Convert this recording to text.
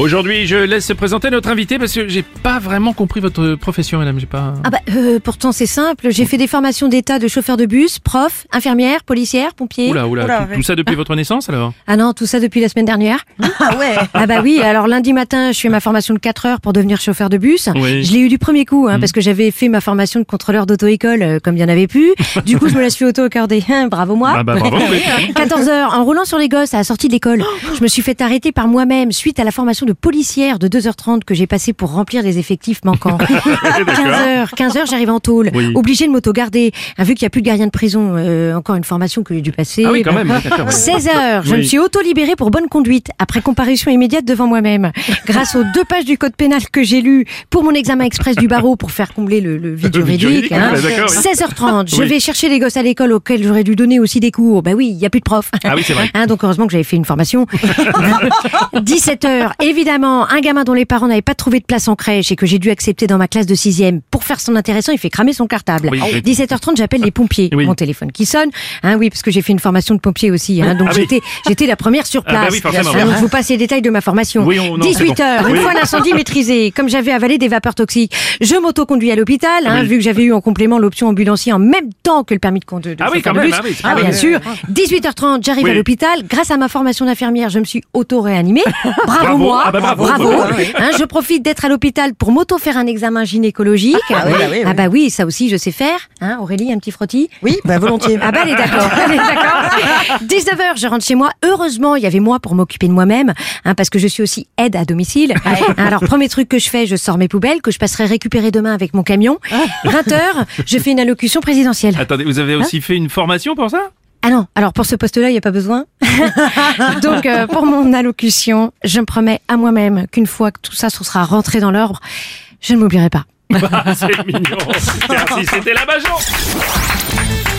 Aujourd'hui, je laisse se présenter notre invité parce que j'ai pas vraiment compris votre profession, madame. J'ai pas. Ah bah euh, pourtant c'est simple, j'ai fait des formations d'état de chauffeur de bus, prof, infirmière, policière, pompier. Oula, oula, Oula, tout, ouais. tout ça depuis votre naissance alors? Ah non, tout ça depuis la semaine dernière. Ah ouais Ah bah oui, alors lundi matin, je fais ma formation de 4 heures pour devenir chauffeur de bus. Oui. Je l'ai eu du premier coup, hein, parce que j'avais fait ma formation de contrôleur d'auto-école, euh, comme il y en avait plus. Du coup, je me la suis auto-accordée. Hein, bravo moi. Ah bah bravo. oui. 14 heures, en roulant sur les gosses à la sortie de l'école, je me suis fait arrêter par moi-même suite à la formation de policière de 2h30 que j'ai passé pour remplir les effectifs manquants. 15 heures, 15 heures, j'arrive en tôle, Oui. obligé de m'auto-garder. Ah, vu qu'il n'y a plus de gardien de prison, euh, encore une formation que j'ai dû passer. Ah oui, quand même. oui, d'accord, ouais. 16 heures, je Oui. me suis auto-libérée pour bonne conduite, après comparution immédiate devant moi-même. Grâce aux deux pages du code pénal que j'ai lu pour mon examen express du barreau pour faire combler le, le vide juridique. hein. oui. 16h30, je vais chercher les gosses à l'école auxquels j'aurais dû donner aussi des cours. Bah oui, il n'y a plus de prof. Ah oui, c'est vrai. Hein, donc heureusement que j'avais fait une formation. 17h, évidemment, un gamin dont les parents n'avaient pas trouvé de place en crèche et que j'ai dû accepter dans ma classe de 6 Pour faire son intéressant, il fait cramer son cartable. Oui, oui. 17h30, j'appelle les pompiers. Oui. Mon téléphone qui sonne. Hein, oui, parce que j'ai fait une formation de pompier aussi. Hein, donc Ah j'étais, j'étais la première sur Ah bah place. oui, oui. donc je vous passe les détails de ma formation. Oui, on- non, c'est 18h, bon. une fois l'incendie maîtrisé, comme j'avais avalé des vapeurs toxiques, je m'auto-conduis à l'hôpital, hein, vu que j'avais eu en complément l'option ambulancier en même temps que le permis de conduire. Ah oui, quand même, ah Ah, bien sûr. 18h30, j'arrive à l'hôpital. Grâce à ma formation d'infirmière, je me suis auto-réanimée. Bravo, Bravo. moi. Ah bah bravo. Hein, je profite d'être à l'hôpital pour m'auto-faire un examen gynécologique. Ah oui, bah oui. Ah bah oui, ça aussi, je sais faire. Hein, Aurélie, un petit frottis Oui, bah volontiers. ah bah elle est d'accord, elle est d'accord. 19h, je rentre chez moi. Heureusement, il y avait moi pour m'occuper de moi-même, hein, parce que je suis aussi aide à domicile. Alors premier truc que je fais, je sors mes poubelles que je passerai récupérer demain avec mon camion. 20h, je fais une allocution présidentielle. Attendez, vous avez aussi fait une formation pour ça? Ah non, alors pour ce poste-là, il n'y a pas besoin. Donc euh, pour mon allocution, je me promets à moi-même qu'une fois que tout ça sera rentré dans l'ordre, je ne m'oublierai pas. C'est mignon. Merci, c'était la Bajon.